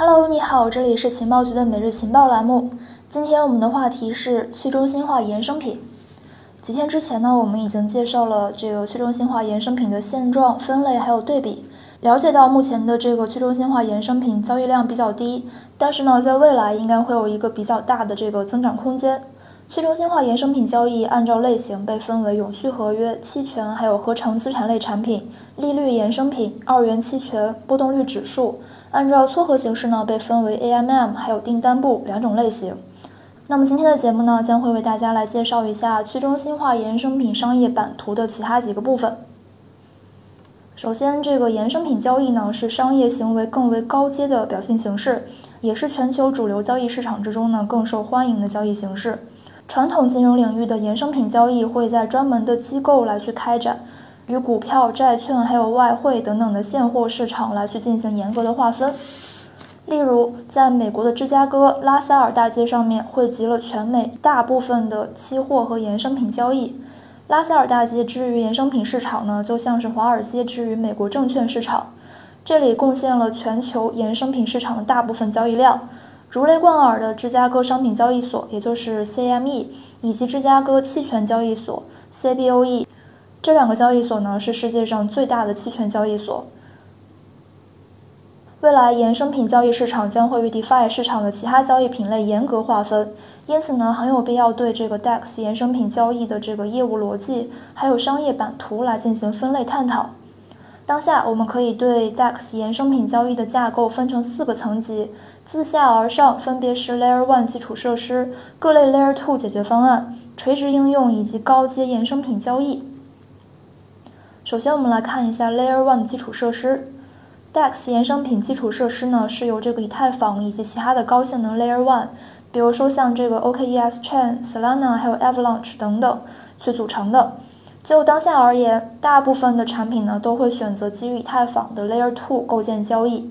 Hello，你好，这里是情报局的每日情报栏目。今天我们的话题是去中心化衍生品。几天之前呢，我们已经介绍了这个去中心化衍生品的现状、分类还有对比，了解到目前的这个去中心化衍生品交易量比较低，但是呢，在未来应该会有一个比较大的这个增长空间。去中心化衍生品交易按照类型被分为永续合约、期权，还有合成资产类产品、利率衍生品、二元期权、波动率指数。按照撮合形式呢，被分为 AMM 还有订单部两种类型。那么今天的节目呢，将会为大家来介绍一下去中心化衍生品商业版图的其他几个部分。首先，这个衍生品交易呢，是商业行为更为高阶的表现形式，也是全球主流交易市场之中呢更受欢迎的交易形式。传统金融领域的衍生品交易会在专门的机构来去开展，与股票、债券还有外汇等等的现货市场来去进行严格的划分。例如，在美国的芝加哥拉塞尔大街上面汇集了全美大部分的期货和衍生品交易。拉塞尔大街之于衍生品市场呢，就像是华尔街之于美国证券市场，这里贡献了全球衍生品市场的大部分交易量。如雷贯耳的芝加哥商品交易所，也就是 CME，以及芝加哥期权交易所 CBOE，这两个交易所呢是世界上最大的期权交易所。未来衍生品交易市场将会与 DeFi 市场的其他交易品类严格划分，因此呢很有必要对这个 DEX 衍生品交易的这个业务逻辑，还有商业版图来进行分类探讨。当下，我们可以对 DEX 衍生品交易的架构分成四个层级，自下而上分别是 Layer One 基础设施、各类 Layer Two 解决方案、垂直应用以及高阶衍生品交易。首先，我们来看一下 Layer One 的基础设施。DEX 衍生品基础设施呢，是由这个以太坊以及其他的高性能 Layer One，比如说像这个 OKES Chain、Solana 还有 Avalanche 等等去组成的。就当下而言，大部分的产品呢都会选择基于以太坊的 Layer Two 构建交易，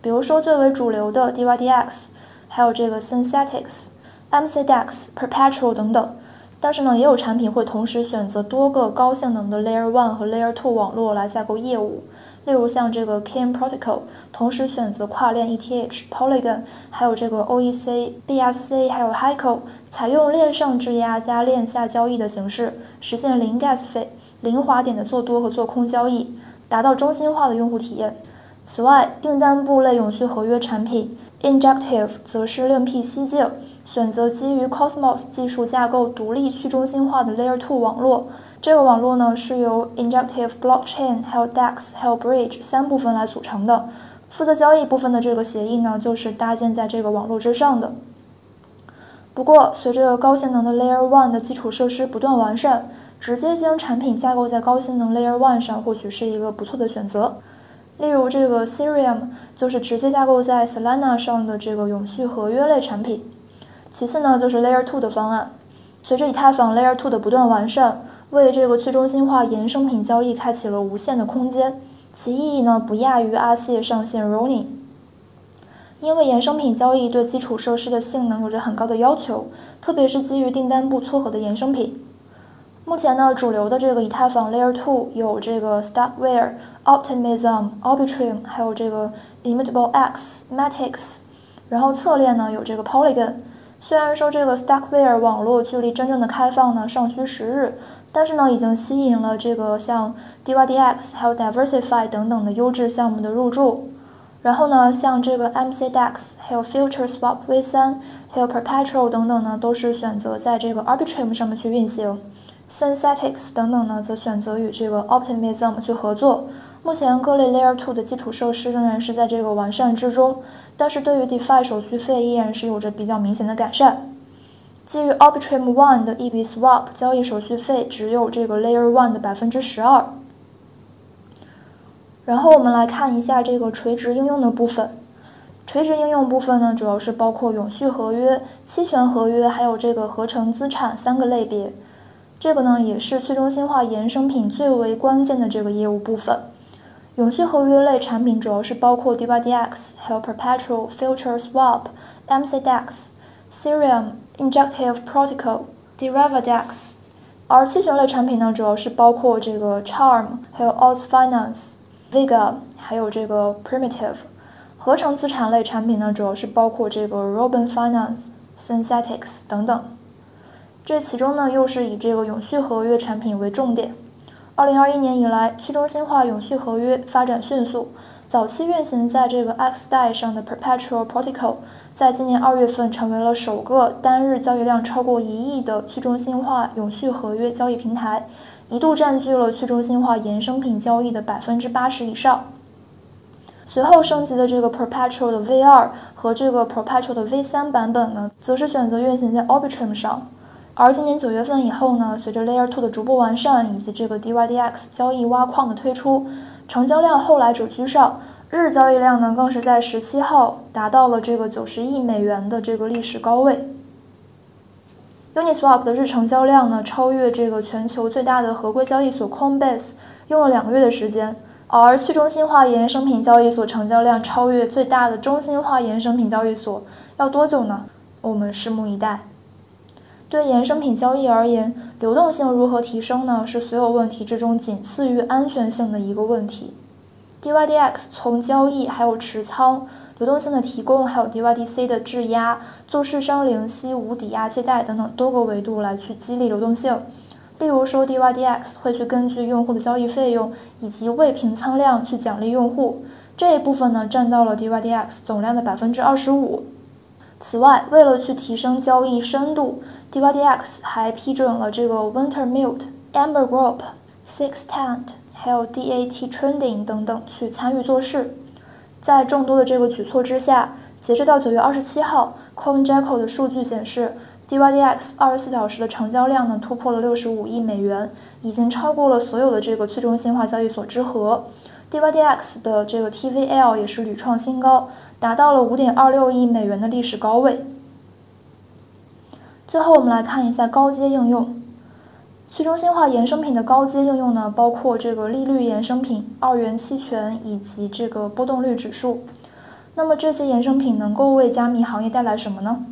比如说最为主流的 DYDX，还有这个 Synthetics、MCDEX、Perpetual 等等。但是呢，也有产品会同时选择多个高性能的 Layer One 和 Layer Two 网络来架构业务。例如像这个 Kim Protocol，同时选择跨链 ETH、Polygon，还有这个 OEC、BSC，还有 Hyco，采用链上质押加链下交易的形式，实现零 Gas 费、零滑点的做多和做空交易，达到中心化的用户体验。此外，订单部类永续合约产品 Injective 则是另辟蹊径，选择基于 Cosmos 技术架构独立去中心化的 Layer Two 网络。这个网络呢是由 Injective Blockchain、还有 DEX、还有 Bridge 三部分来组成的。负责交易部分的这个协议呢，就是搭建在这个网络之上的。不过，随着高性能的 Layer One 的基础设施不断完善，直接将产品架构在高性能 Layer One 上，或许是一个不错的选择。例如，这个 s e r i u m 就是直接架构在 Solana 上的这个永续合约类产品。其次呢，就是 Layer Two 的方案。随着以太坊 Layer Two 的不断完善，为这个去中心化衍生品交易开启了无限的空间，其意义呢不亚于阿谢上线 Rolling。因为衍生品交易对基础设施的性能有着很高的要求，特别是基于订单不撮合的衍生品。目前呢，主流的这个以太坊 Layer Two 有这个 Starkware、Optimism、Arbitrum，还有这个 Immutable X、Matic，然后侧链呢有这个 Polygon。虽然说这个 Starkware 网络距离真正的开放呢尚需时日。但是呢，已经吸引了这个像 DYDX 还有 Diversify 等等的优质项目的入驻。然后呢，像这个 MCDEX 还有 Future Swap V3 还有 Perpetual 等等呢，都是选择在这个 Arbitrum 上面去运行。Synthetics 等等呢，则选择与这个 Optimism 去合作。目前各类 Layer 2的基础设施仍然是在这个完善之中，但是对于 DeFi 手续费依然是有着比较明显的改善。基于 Arbitrum One 的一笔 Swap 交易手续费只有这个 Layer One 的百分之十二。然后我们来看一下这个垂直应用的部分。垂直应用部分呢，主要是包括永续合约、期权合约，还有这个合成资产三个类别。这个呢，也是去中心化衍生品最为关键的这个业务部分。永续合约类产品主要是包括 DYDX，还有 Perpetual Future Swap、MCDEX。Serum Injective Protocol Derivadex，而期权类产品呢，主要是包括这个 Charm，还有 Alt Finance、Vega，还有这个 Primitive。合成资产类产品呢，主要是包括这个 Robin Finance、Synthetics 等等。这其中呢，又是以这个永续合约产品为重点。二零二一年以来，去中心化永续合约发展迅速。早期运行在这个 X 代上的 Perpetual Protocol，在今年二月份成为了首个单日交易量超过一亿的去中心化永续合约交易平台，一度占据了去中心化衍生品交易的百分之八十以上。随后升级的这个 Perpetual 的 V 二和这个 Perpetual 的 V 三版本呢，则是选择运行在 Arbitrum 上。而今年九月份以后呢，随着 Layer to 的逐步完善以及这个 DYDX 交易挖矿的推出，成交量后来者居上，日交易量呢更是在十七号达到了这个九十亿美元的这个历史高位。Uniswap 的日成交量呢超越这个全球最大的合规交易所 Coinbase，用了两个月的时间，而去中心化衍生品交易所成交量超越最大的中心化衍生品交易所要多久呢？我们拭目以待。对衍生品交易而言，流动性如何提升呢？是所有问题之中仅次于安全性的一个问题。DYDX 从交易、还有持仓、流动性的提供，还有 DYDC 的质押、做市商零息、无抵押借贷等等多个维度来去激励流动性。例如说，DYDX 会去根据用户的交易费用以及未平仓量去奖励用户，这一部分呢占到了 DYDX 总量的百分之二十五。此外，为了去提升交易深度，DYDX 还批准了这个 Wintermute、Amber Group、Six Tent，还有 DAT Trading 等等去参与做事。在众多的这个举措之下，截止到九月二十七号，CoinJacko 的数据显示，DYDX 二十四小时的成交量呢突破了六十五亿美元，已经超过了所有的这个去中心化交易所之和。DYDX 的这个 TVL 也是屡创新高，达到了五点二六亿美元的历史高位。最后，我们来看一下高阶应用。去中心化衍生品的高阶应用呢，包括这个利率衍生品、二元期权以及这个波动率指数。那么这些衍生品能够为加密行业带来什么呢？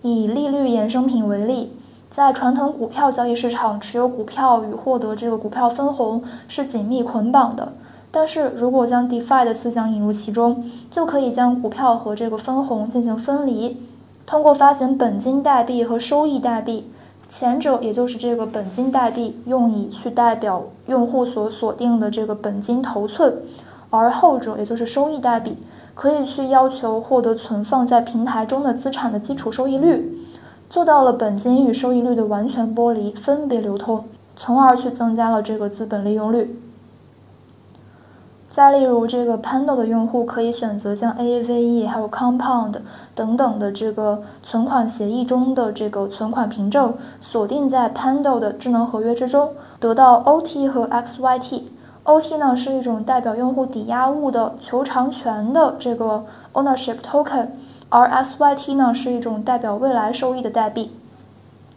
以利率衍生品为例，在传统股票交易市场，持有股票与获得这个股票分红是紧密捆绑的。但是如果将 DeFi 的思想引入其中，就可以将股票和这个分红进行分离，通过发行本金代币和收益代币，前者也就是这个本金代币，用以去代表用户所锁定的这个本金头寸，而后者也就是收益代币，可以去要求获得存放在平台中的资产的基础收益率，做到了本金与收益率的完全剥离，分别流通，从而去增加了这个资本利用率。再例如，这个 Pando 的用户可以选择将 Aave 还有 Compound 等等的这个存款协议中的这个存款凭证锁定在 Pando 的智能合约之中，得到 OT 和 XYT。OT 呢是一种代表用户抵押物的求偿权的这个 Ownership Token，而 XYT 呢是一种代表未来收益的代币。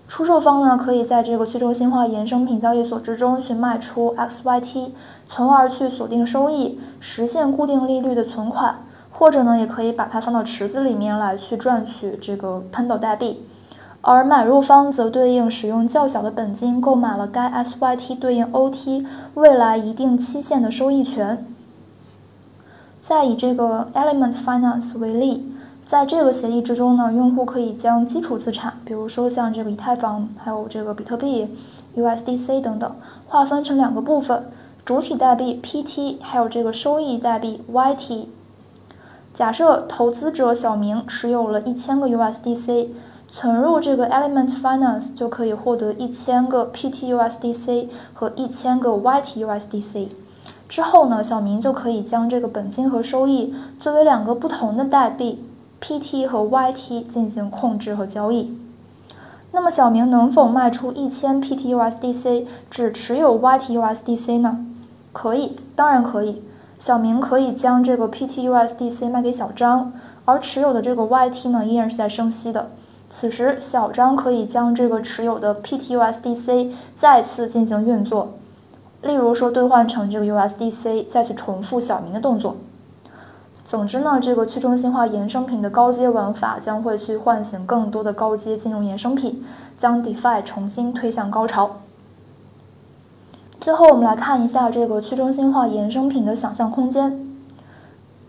出售方呢，可以在这个去中心化衍生品交易所之中去卖出 XYT，从而去锁定收益，实现固定利率的存款，或者呢，也可以把它放到池子里面来去赚取这个 Pando 代币。而买入方则对应使用较小的本金购买了该 XYT 对应 OT 未来一定期限的收益权。再以这个 Element Finance 为例。在这个协议之中呢，用户可以将基础资产，比如说像这个以太坊，还有这个比特币、USDC 等等，划分成两个部分：主体代币 PT，还有这个收益代币 YT。假设投资者小明持有了一千个 USDC，存入这个 Element Finance 就可以获得一千个 PTUSDC 和一千个 YTUSDC。之后呢，小明就可以将这个本金和收益作为两个不同的代币。PT 和 YT 进行控制和交易，那么小明能否卖出一千 PTUSDC，只持有 YTUSDC 呢？可以，当然可以。小明可以将这个 PTUSDC 卖给小张，而持有的这个 YT 呢，依然是在生息的。此时，小张可以将这个持有的 PTUSDC 再次进行运作，例如说兑换成这个 USDC，再去重复小明的动作。总之呢，这个去中心化衍生品的高阶玩法将会去唤醒更多的高阶金融衍生品，将 DeFi 重新推向高潮。最后，我们来看一下这个去中心化衍生品的想象空间。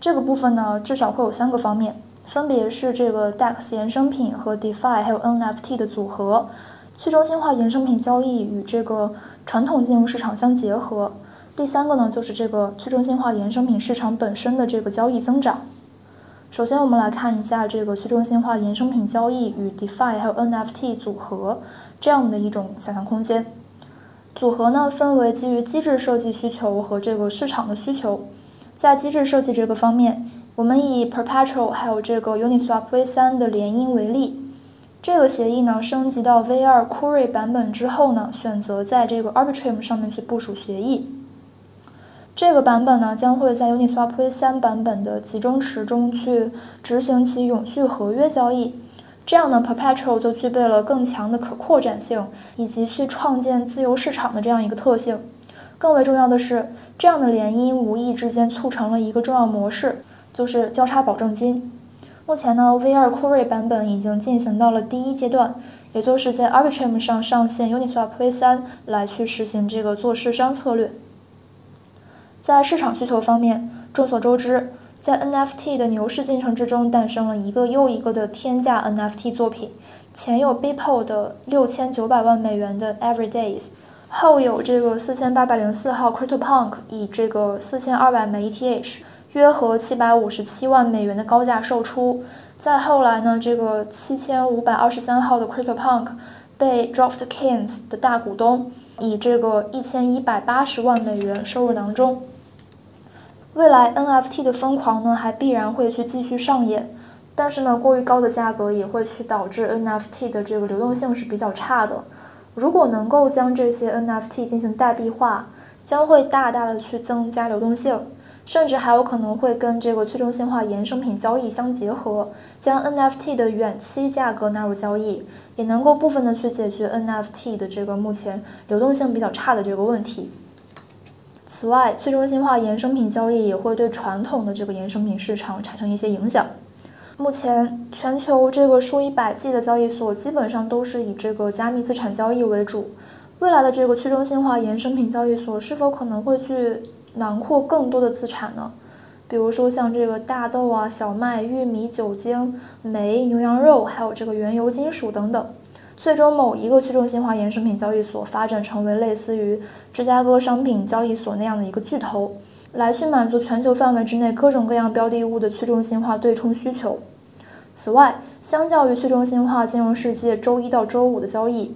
这个部分呢，至少会有三个方面，分别是这个 DEX 衍生品和 DeFi 还有 NFT 的组合，去中心化衍生品交易与这个传统金融市场相结合。第三个呢，就是这个去中心化衍生品市场本身的这个交易增长。首先，我们来看一下这个去中心化衍生品交易与 DeFi 还有 NFT 组合这样的一种想象空间。组合呢，分为基于机制设计需求和这个市场的需求。在机制设计这个方面，我们以 Perpetual 还有这个 Uniswap V3 的联姻为例。这个协议呢，升级到 V2 酷睿版本之后呢，选择在这个 Arbitrum 上面去部署协议。这个版本呢，将会在 Uniswap V3 版本的集中池中去执行其永续合约交易。这样呢，Perpetual 就具备了更强的可扩展性，以及去创建自由市场的这样一个特性。更为重要的是，这样的联姻无意之间促成了一个重要模式，就是交叉保证金。目前呢，V2 酷睿版本已经进行到了第一阶段，也就是在 Arbitrum 上上线 Uniswap V3 来去实行这个做市商策略。在市场需求方面，众所周知，在 NFT 的牛市进程之中，诞生了一个又一个的天价 NFT 作品。前有 Beeple 的六千九百万美元的 Everydays，后有这个四千八百零四号 CryptoPunk 以这个四千二百枚 ETH，约合七百五十七万美元的高价售出。再后来呢，这个七千五百二十三号的 CryptoPunk 被 DraftKings 的大股东以这个一千一百八十万美元收入囊中。未来 NFT 的疯狂呢，还必然会去继续上演，但是呢，过于高的价格也会去导致 NFT 的这个流动性是比较差的。如果能够将这些 NFT 进行代币化，将会大大的去增加流动性，甚至还有可能会跟这个去中心化衍生品交易相结合，将 NFT 的远期价格纳入交易，也能够部分的去解决 NFT 的这个目前流动性比较差的这个问题。此外，去中心化衍生品交易也会对传统的这个衍生品市场产生一些影响。目前，全球这个数以百计的交易所基本上都是以这个加密资产交易为主。未来的这个去中心化衍生品交易所是否可能会去囊括更多的资产呢？比如说像这个大豆啊、小麦、玉米、酒精、煤、牛羊肉，还有这个原油、金属等等。最终，某一个去中心化衍生品交易所发展成为类似于芝加哥商品交易所那样的一个巨头，来去满足全球范围之内各种各样标的物的去中心化对冲需求。此外，相较于去中心化金融世界周一到周五的交易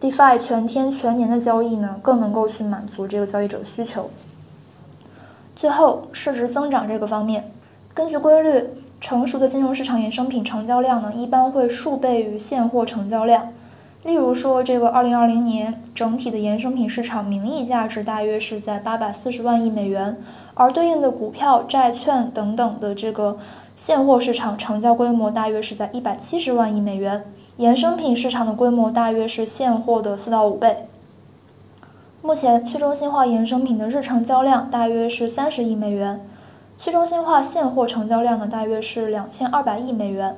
，DeFi 全天全年的交易呢，更能够去满足这个交易者需求。最后，市值增长这个方面，根据规律，成熟的金融市场衍生品成交量呢，一般会数倍于现货成交量。例如说，这个二零二零年整体的衍生品市场名义价值大约是在八百四十万亿美元，而对应的股票、债券等等的这个现货市场成交规模大约是在一百七十万亿美元，衍生品市场的规模大约是现货的四到五倍。目前，去中心化衍生品的日成交量大约是三十亿美元，去中心化现货成交量呢大约是两千二百亿美元。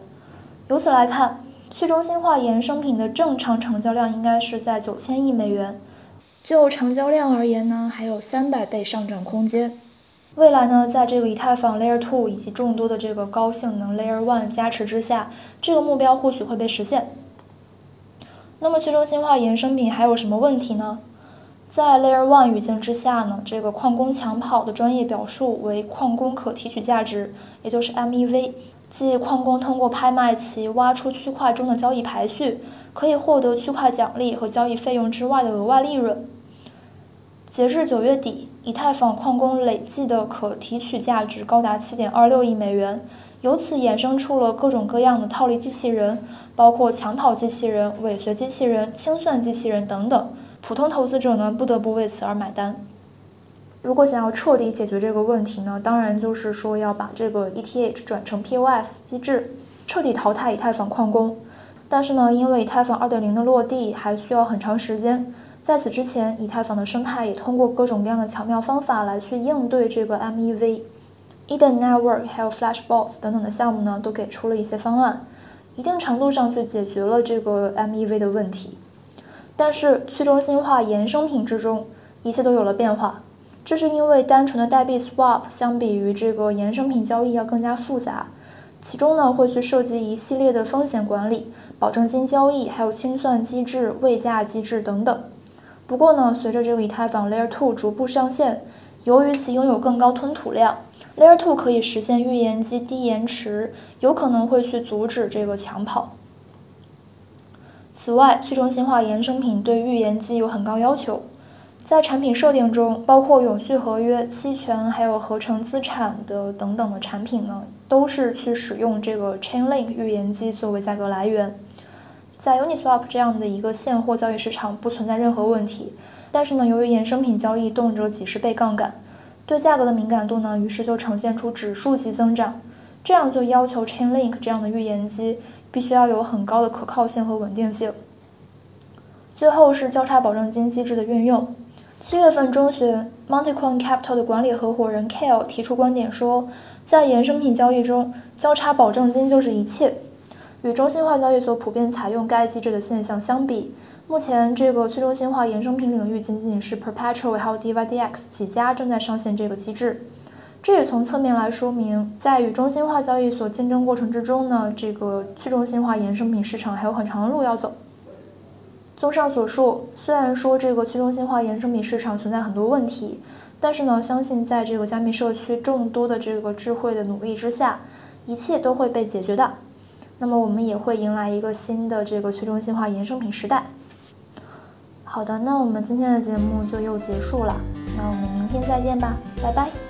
由此来看。去中心化衍生品的正常成交量应该是在九千亿美元，就成交量而言呢，还有三百倍上涨空间。未来呢，在这个以太坊 Layer Two 以及众多的这个高性能 Layer One 加持之下，这个目标或许会被实现。那么去中心化衍生品还有什么问题呢？在 Layer One 语境之下呢，这个矿工抢跑的专业表述为矿工可提取价值，也就是 MEV。即矿工通过拍卖其挖出区块中的交易排序，可以获得区块奖励和交易费用之外的额外利润。截至九月底，以太坊矿工累计的可提取价值高达七点二六亿美元，由此衍生出了各种各样的套利机器人，包括抢跑机器人、尾随机器人、清算机器人等等。普通投资者呢，不得不为此而买单。如果想要彻底解决这个问题呢，当然就是说要把这个 ETH 转成 POS 机制，彻底淘汰以太坊矿工。但是呢，因为以太坊2.0的落地还需要很长时间，在此之前，以太坊的生态也通过各种各样的巧妙方法来去应对这个 MEV。Eden Network 还有 Flashbots 等等的项目呢，都给出了一些方案，一定程度上去解决了这个 MEV 的问题。但是去中心化衍生品之中，一切都有了变化。这是因为单纯的代币 swap 相比于这个衍生品交易要更加复杂，其中呢会去涉及一系列的风险管理、保证金交易、还有清算机制、位价机制等等。不过呢，随着这个以太坊 Layer 2逐步上线，由于其拥有更高吞吐量，Layer 2可以实现预言机低延迟，有可能会去阻止这个抢跑。此外，去中心化衍生品对预言机有很高要求，在产品设定中，包括永续合约、期权还有合成资产的等等的产品呢，都是去使用这个 Chainlink 预言机作为价格来源。在 Uniswap 这样的一个现货交易市场不存在任何问题，但是呢，由于衍生品交易动辄几十倍杠杆，对价格的敏感度呢，于是就呈现出指数级增长，这样就要求 Chainlink 这样的预言机。必须要有很高的可靠性和稳定性。最后是交叉保证金机制的运用。七月份中旬，MonteCoin Capital 的管理合伙人 Kale 提出观点说，在衍生品交易中，交叉保证金就是一切。与中心化交易所普遍采用该机制的现象相比，目前这个去中心化衍生品领域仅仅是 Perpetual 还有 DYDX 几家正在上线这个机制。这也从侧面来说明，在与中心化交易所竞争过程之中呢，这个去中心化衍生品市场还有很长的路要走。综上所述，虽然说这个去中心化衍生品市场存在很多问题，但是呢，相信在这个加密社区众多的这个智慧的努力之下，一切都会被解决的。那么我们也会迎来一个新的这个去中心化衍生品时代。好的，那我们今天的节目就又结束了，那我们明天再见吧，拜拜。